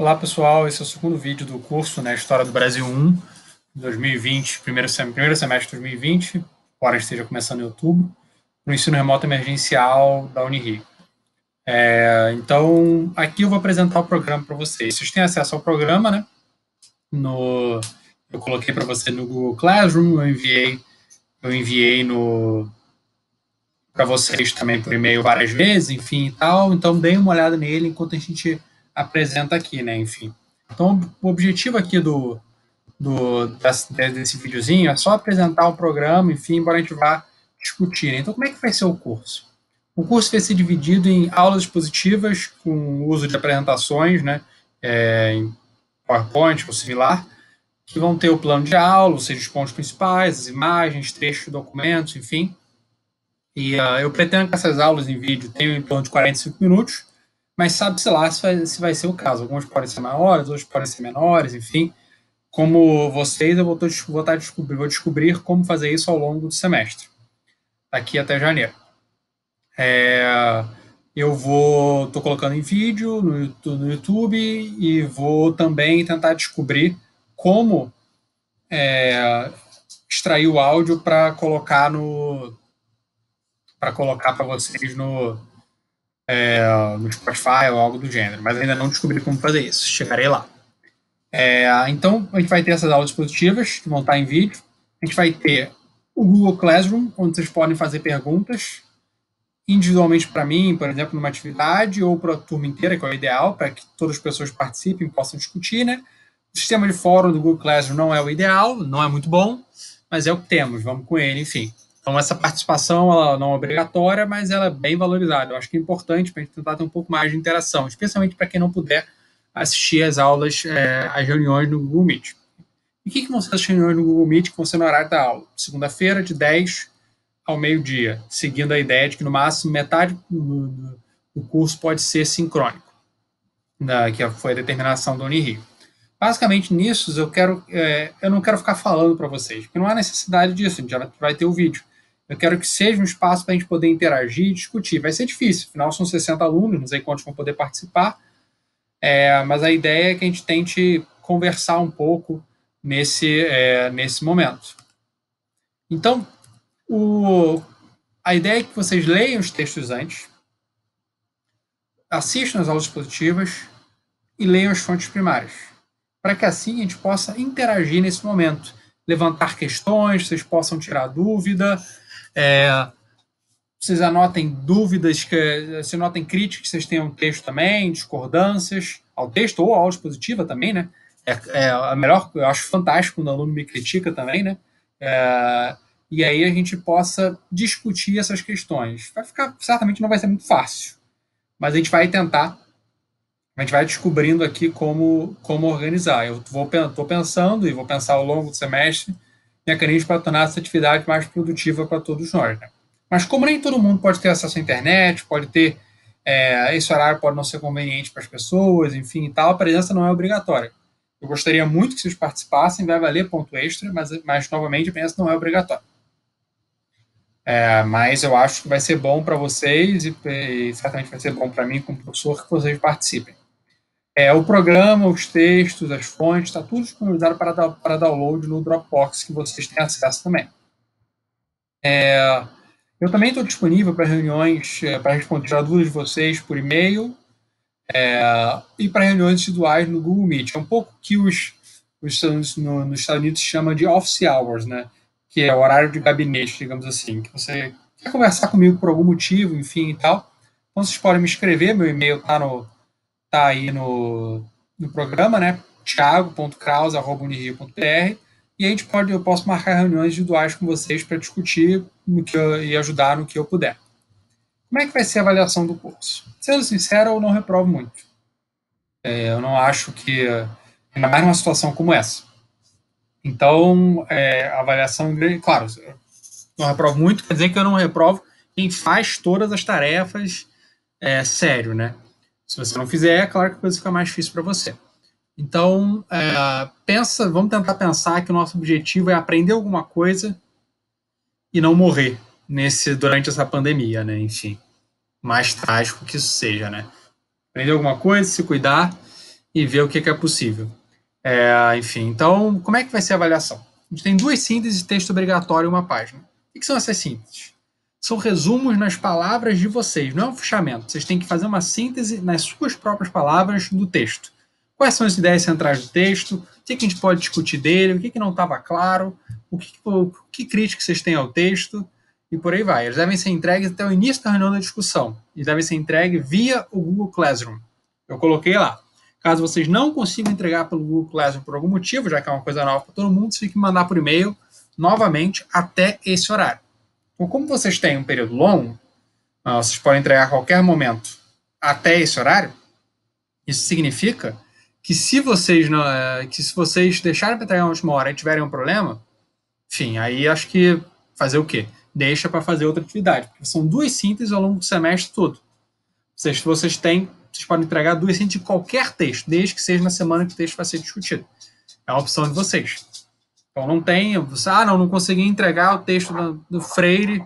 Olá pessoal, esse é o segundo vídeo do curso né, História do Brasil 1, 2020, primeiro, sem, primeiro semestre de 2020, embora esteja começando em outubro, no ensino remoto emergencial da Unirio. É, então, aqui eu vou apresentar o programa para vocês. Vocês têm acesso ao programa, né? No, eu coloquei para você no Google Classroom, eu enviei, eu enviei no para vocês também por e-mail várias vezes, enfim e tal. Então, deem uma olhada nele enquanto a gente apresenta aqui, né? Enfim. Então, o objetivo aqui do, do desse, desse videozinho é só apresentar o programa, enfim, embora a gente vá discutir. Então, como é que vai ser o curso? O curso vai ser dividido em aulas expositivas com uso de apresentações, né? É, em PowerPoint ou similar, que vão ter o plano de aula, ou seja, os pontos principais, as imagens, trechos, documentos, enfim. E uh, eu pretendo que essas aulas em vídeo tenham em torno de 45 minutos, mas sabe-se lá se vai, se vai ser o caso. Alguns podem ser maiores, outros podem ser menores, enfim. Como vocês, eu vou, tô, vou, tá descobrir, vou descobrir como fazer isso ao longo do semestre, daqui até janeiro. É, eu vou, estou colocando em vídeo no, no, YouTube e vou também tentar descobrir como é, extrair o áudio para colocar no para colocar para vocês no é, no Spotify ou algo do gênero, mas ainda não descobri como fazer isso. Chegarei lá. É, então, a gente vai ter essas aulas positivas que vão estar em vídeo. A gente vai ter o Google Classroom, onde vocês podem fazer perguntas individualmente para mim, por exemplo, numa atividade, ou para a turma inteira, que é o ideal, para que todas as pessoas participem e possam discutir, né? O sistema de fórum do Google Classroom não é o ideal, não é muito bom, mas é o que temos, vamos com ele, enfim. Então, essa participação ela não é obrigatória, mas ela é bem valorizada. Eu acho que é importante para a gente tentar ter um pouco mais de interação, especialmente para quem não puder assistir às aulas, é, às reuniões no Google Meet. E o que, que vão ser as reuniões no Google Meet que vão ser no horário da aula? Segunda-feira, de 10 ao meio-dia, seguindo a ideia de que no máximo metade do, do, curso pode ser sincrônico, da, que foi a determinação do Unirio. Basicamente, nisso, eu, quero, é, eu não quero ficar falando para vocês, porque não há necessidade disso, a gente já vai ter o vídeo. Eu quero que seja um espaço para a gente poder interagir e discutir. Vai ser difícil, afinal são 60 alunos, não sei quantos vão poder participar, é, mas a ideia é que a gente tente conversar um pouco nesse, é, nesse momento. Então, o, a ideia é que vocês leiam os textos antes, assistam as aulas positivas e leiam as fontes primárias, para que assim a gente possa interagir nesse momento, levantar questões, vocês possam tirar dúvida, é, vocês anotem dúvidas, que, se anotem críticas, vocês tenham texto também, discordâncias ao texto ou à aula expositiva também, né? É, é a melhor, eu acho fantástico quando o aluno me critica também, né? É, e aí a gente possa discutir essas questões. Vai ficar, certamente não vai ser muito fácil, mas a gente vai tentar, a gente vai descobrindo aqui como, como organizar. Eu vou estou pensando e vou pensar ao longo do semestre mecanismos para tornar essa atividade mais produtiva para todos nós. Né? Mas como nem todo mundo pode ter acesso à internet, pode ter é, esse horário pode não ser conveniente para as pessoas, enfim e tal, a presença não é obrigatória. Eu gostaria muito que vocês participassem, vai valer ponto extra, mas, mas novamente a presença não é obrigatória. É, mas eu acho que vai ser bom para vocês e, e, certamente vai ser bom para mim como professor que vocês participem. É, o programa, os textos, as fontes, está tudo disponibilizado para, para download no Dropbox, que vocês têm acesso também. É, eu também estou disponível para reuniões, é, para responder a dúvidas de vocês por e-mail é, e para reuniões individuais no Google Meet. É um pouco que os, os no, nos Estados Unidos chama de office hours, né? que é o horário de gabinete, digamos assim, que você quer conversar comigo por algum motivo, enfim e tal. Então vocês podem me escrever, meu e-mail está no, tá aí no, no programa, né? thiago.kraus.unirio.br e a gente pode, eu posso marcar reuniões individuais com vocês para discutir no que eu, e ajudar no que eu puder. Como é que vai ser a avaliação do curso? Sendo sincero, eu não reprovo muito. É, eu não acho que, ainda mais numa situação como essa. Então, é, a avaliação, claro, não reprovo muito, quer dizer que eu não reprovo quem faz todas as tarefas é, sério, né? Se você não fizer, é claro que a coisa fica mais difícil para você. Então, é, pensa, vamos tentar pensar que o nosso objetivo é aprender alguma coisa e não morrer nesse durante essa pandemia, né? Enfim, mais trágico que isso seja, né? Aprender alguma coisa, se cuidar e ver o que, é possível. É, enfim, então, como é que vai ser a avaliação? A gente tem duas sínteses de texto obrigatório em uma página. O que são essas sínteses? São resumos nas palavras de vocês, não é um fechamento. Vocês têm que fazer uma síntese nas suas próprias palavras do texto. Quais são as ideias centrais do texto? O que, a gente pode discutir dele? O que, que não estava claro? O que, o que crítica vocês têm ao texto? E por aí vai. Eles devem ser entregues até o início da reunião da discussão. E devem ser entregues via o Google Classroom. Eu coloquei lá. Caso vocês não consigam entregar pelo Google Classroom por algum motivo, já que é uma coisa nova para todo mundo, vocês têm que mandar por e-mail novamente até esse horário. Como vocês têm um período longo, ah, vocês podem entregar a qualquer momento até esse horário. Isso significa que se vocês não, eh, que se vocês deixarem para entregar na última hora e tiverem um problema, enfim, aí acho que fazer o quê? Deixa para fazer outra atividade, porque são duas sínteses ao longo do semestre todo. Seja, vocês têm vocês podem entregar duas síntese de qualquer texto, desde que seja na semana que o texto vai ser discutido. É uma opção de vocês. Então não tem, você, ah, não, não consegui entregar o texto do, do Freire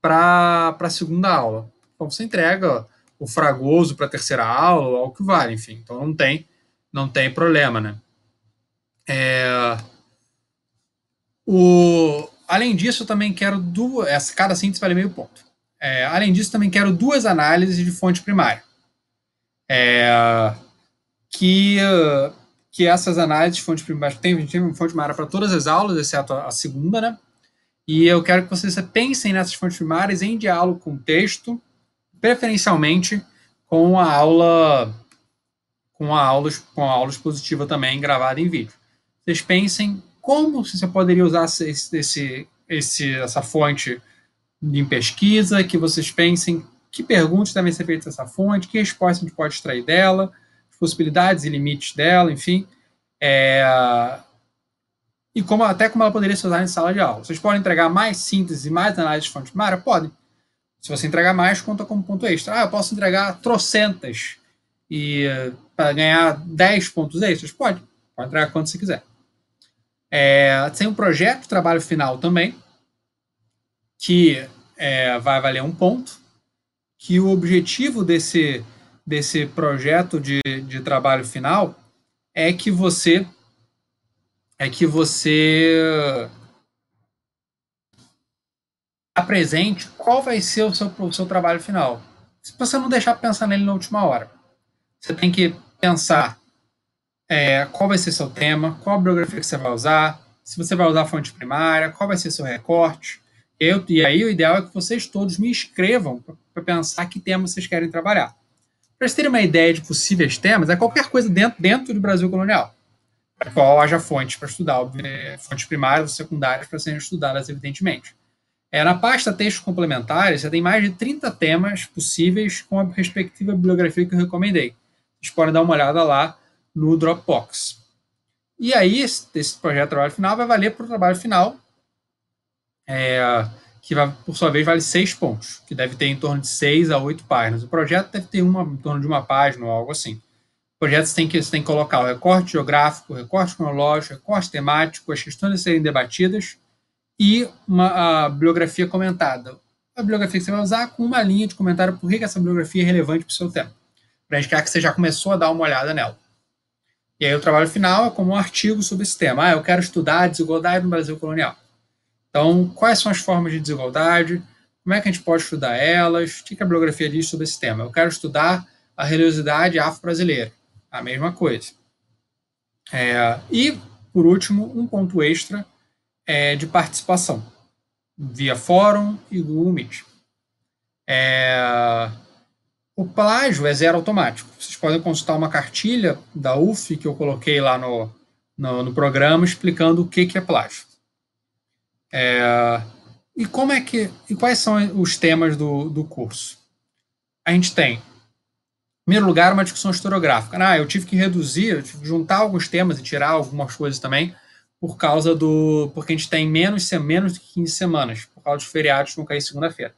para a segunda aula. Então você entrega o Fragoso para a terceira aula, ou algo que vale, enfim. Então não tem, não tem problema, né? É, o, além disso, eu também quero duas. Cada síntese vale meio ponto. É, além disso, também quero duas análises de fonte primária é, que, que essas análises de fonte primária, tem, tem fonte primária para todas as aulas, exceto a, a segunda, né? E eu quero que vocês pensem nessas fontes primárias em diálogo com o texto, preferencialmente com a aula com a aula, com a aula expositiva também gravada em vídeo. Vocês pensem como você poderia usar esse, esse, esse, essa fonte em pesquisa, que vocês pensem que perguntas devem ser feitas dessa fonte, que resposta a gente pode extrair dela, possibilidades e limites dela, enfim. É, e como, até como ela poderia ser usada em sala de aula. Vocês podem entregar mais síntese mais análise de fonte primária? Podem. Se você entregar mais, conta como ponto extra. Ah, eu posso entregar trocentas e para ganhar 10 pontos extras? Pode. Pode entregar quanto você quiser. É, tem um projeto de trabalho final também, que é, vai valer um ponto que o objetivo desse, desse projeto de, de trabalho final é que você é que você apresente qual vai ser o seu, o seu trabalho final. Se você não deixar pensar nele na última hora, você tem que pensar é, qual vai ser seu tema, qual a bibliografia que você vai usar, se você vai usar fonte primária, qual vai ser seu recorte. Eu, e aí o ideal é que vocês todos me escrevam para pensar que tema vocês querem trabalhar. Para vocês terem uma ideia de possíveis temas, é qualquer coisa dentro, dentro do Brasil colonial, para qual haja fontes para estudar, fontes primárias ou secundárias para serem estudadas, evidentemente. É, na pasta textos complementares, você tem mais de 30 temas possíveis com a respectiva bibliografia que eu recomendei. Vocês podem dar uma olhada lá no Dropbox. E aí, esse, esse projeto de trabalho final vai valer para o trabalho final. É, que por sua vez vale seis pontos, que deve ter em torno de seis a oito páginas. O projeto deve ter uma, em torno de uma página ou algo assim. O projeto você tem que, você tem que colocar o recorte geográfico, o recorte cronológico, o recorte temático, as questões a serem debatidas e uma a bibliografia comentada. A bibliografia que você vai usar com uma linha de comentário por que essa bibliografia é relevante para o seu tema. Para indicar que você já começou a dar uma olhada nela. E aí o trabalho final é como um artigo sobre esse tema. Ah, eu quero estudar a desigualdade no Brasil colonial. Então, quais são as formas de desigualdade? Como é que a gente pode estudar elas? O que a bibliografia diz sobre esse tema? Eu quero estudar a religiosidade afro-brasileira. A mesma coisa. É, e, por último, um ponto extra é de participação, via fórum e Google Meet. É, o plágio é zero automático. Vocês podem consultar uma cartilha da UF que eu coloquei lá no, no, no programa explicando o que, que é plágio. É, e como é que e quais são os temas do, do curso? A gente tem, em primeiro lugar, uma discussão historiográfica. Ah, eu tive que reduzir, eu tive que juntar alguns temas e tirar algumas coisas também, por causa do. porque a gente tem menos, menos de 15 semanas, por causa dos feriados que vão cair segunda-feira.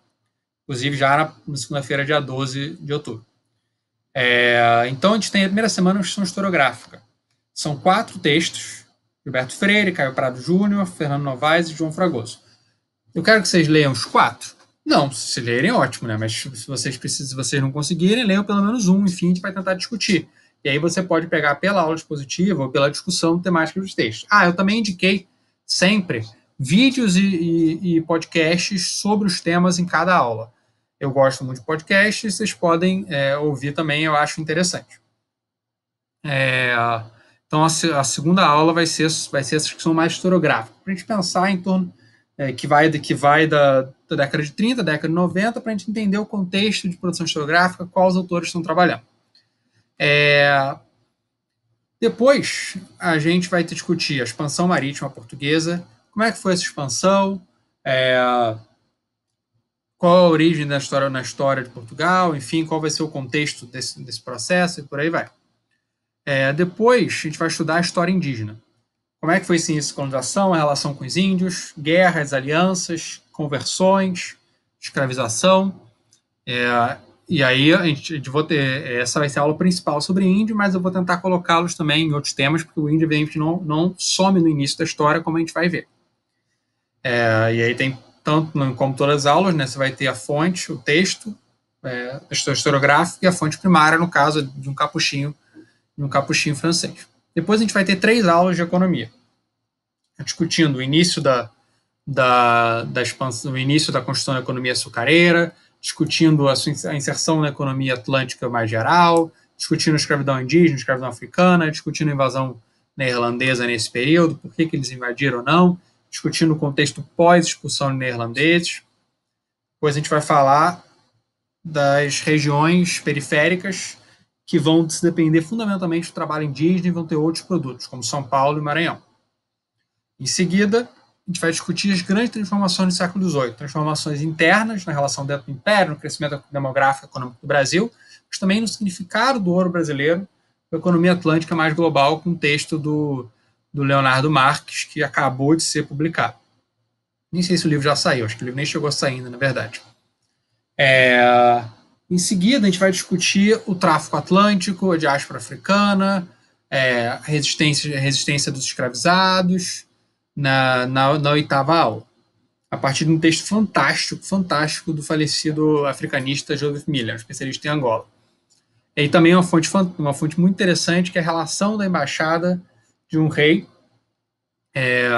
Inclusive já na, na segunda-feira, dia 12 de outubro. É, então a gente tem a primeira semana uma discussão historiográfica. São quatro textos Gilberto Freire, Caio Prado Júnior, Fernando Novaes e João Fragoso. Eu quero que vocês leiam os quatro? Não, se lerem, ótimo, né? Mas se vocês precisam, se vocês não conseguirem, leiam pelo menos um, enfim, a gente vai tentar discutir. E aí você pode pegar pela aula expositiva ou pela discussão temática dos textos. Ah, eu também indiquei sempre vídeos e, e, e podcasts sobre os temas em cada aula. Eu gosto muito de podcasts, vocês podem é, ouvir também, eu acho interessante. É, então, a, a, segunda aula vai ser, vai ser essa discussão mais historiográfica, para a gente pensar em torno é, que vai, que vai da, da, década de 30, década de 90, para a gente entender o contexto de produção historiográfica, quais autores estão trabalhando. É, depois, a gente vai discutir a expansão marítima portuguesa, como é que foi essa expansão, é, qual a origem da história na história de Portugal, enfim, qual vai ser o contexto desse, desse processo e por aí vai. É, depois, a gente vai estudar a história indígena. Como é que foi esse início colonização, a relação com os índios, guerras, alianças, conversões, escravização. É, e aí, a gente, vou ter, essa vai ser a aula principal sobre índio, mas eu vou tentar colocá-los também em outros temas, porque o índio, evidentemente, não, não some no início da história, como a gente vai ver. É, e aí tem tanto como todas as aulas, né, você vai ter a fonte, o texto, é, historiográfico e a fonte primária, no caso de um capuchinho no capuchinho francês. Depois a gente vai ter três aulas de economia, discutindo o início da, da, da expansão, o início da construção da economia açucareira, discutindo a, a inserção na economia atlântica mais geral, discutindo a escravidão indígena, a escravidão africana, discutindo a invasão neerlandesa nesse período, por que, que eles invadiram ou não, discutindo o contexto pós-expulsão de neerlandeses. Depois a gente vai falar das regiões periféricas que vão se depender fundamentalmente do trabalho indígena e vão ter outros produtos, como São Paulo e Maranhão. Em seguida, a gente vai discutir as grandes transformações do século XVIII, transformações internas na relação dentro do Império, no crescimento demográfico e econômico do Brasil, mas também no significado do ouro brasileiro a economia atlântica mais global, com o texto do, do Leonardo Marques, que acabou de ser publicado. Nem sei se o livro já saiu, acho que o livro nem chegou a sair ainda, na verdade. É, em seguida, a gente vai discutir o tráfico atlântico, a diáspora africana, é, a, resistência, a resistência dos escravizados, na, na, na oitava aula, a partir de um texto fantástico, fantástico do falecido africanista Joseph Miller, especialista em Angola. E também uma fonte, uma fonte muito interessante, que é a relação da embaixada de um rei é,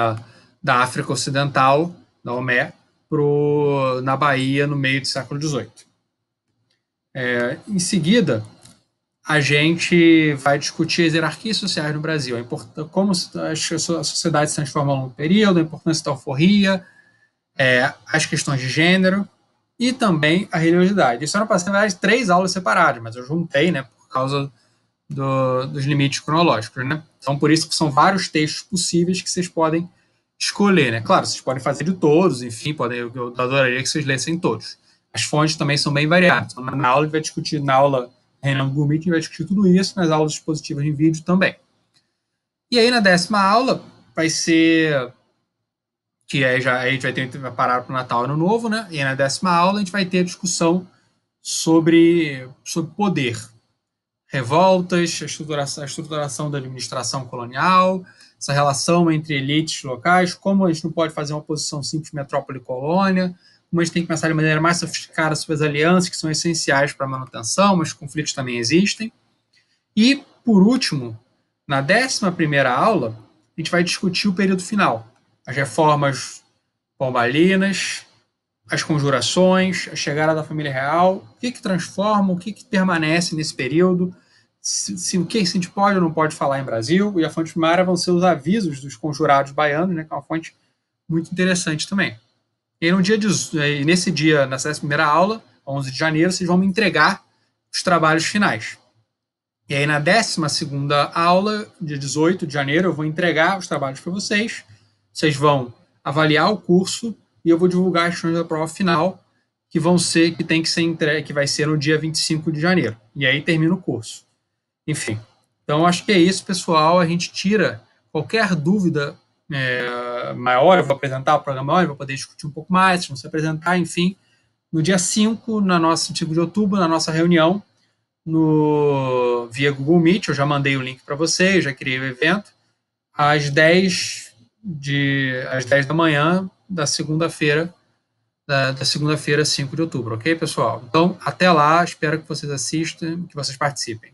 da África Ocidental, da Omé, pro, na Bahia no meio do século XVIII. É, em seguida, a gente vai discutir as hierarquias sociais no Brasil, como a sociedade se transforma ao longo do período, a importância da alforria, é, as questões de gênero e também a religiosidade. Isso era para ser, na verdade, três aulas separadas, mas eu juntei, né, por causa do, dos limites cronológicos, né? Então, por isso que são vários textos possíveis que vocês podem escolher, né? Claro, vocês podem fazer de todos, enfim, podem, eu adoraria que vocês lessem todos. As fontes também são bem variadas. Então, na aula, a gente vai discutir, na aula Renan Gumi, que vai discutir tudo isso, nas aulas expositivas em vídeo também. E aí, na décima aula, vai ser. Que aí já aí a gente vai, ter, vai parar para o Natal Ano Novo, né? E aí, na décima aula, a gente vai ter a discussão sobre, sobre poder. Revoltas, a estruturação, a estruturação da administração colonial, essa relação entre elites locais, como a gente não pode fazer uma oposição simples metrópole-colônia, gente tem que pensar de maneira mais sofisticada sobre as alianças que são essenciais para a manutenção, mas conflitos também existem. E, por último, na 11 aula, a gente vai discutir o período final, as reformas pombalinas, as conjurações, a chegada da família real, o que, que transforma, o que, que permanece nesse período, se, se, o que a gente pode ou não pode falar em Brasil, e a fonte primária vão ser os avisos dos conjurados baianos, né, que é uma fonte muito interessante também. E no dia de, nesse dia, nessa primeira aula, 11 de janeiro, vocês vão me entregar os trabalhos finais. E aí, na 12 aula, dia 18 de janeiro, eu vou entregar os trabalhos para vocês. Vocês vão avaliar o curso e eu vou divulgar as questões da prova final, que vão ser, que tem que ser entregue, que vai ser no dia 25 de janeiro. E aí termina o curso. Enfim. Então, acho que é isso, pessoal. A gente tira qualquer dúvida é, maior, eu vou apresentar o programa maior, eu vou poder discutir um pouco mais, vamos se apresentar, enfim. No dia 5, na nossa, 5 de outubro, na nossa reunião, no via Google Meet, eu já mandei o link para vocês, já criei o evento, às 10, de, às 10 da manhã da segunda-feira, da, da segunda-feira, 5 de outubro, ok, pessoal? Então, até lá, espero que vocês assistam, que vocês participem.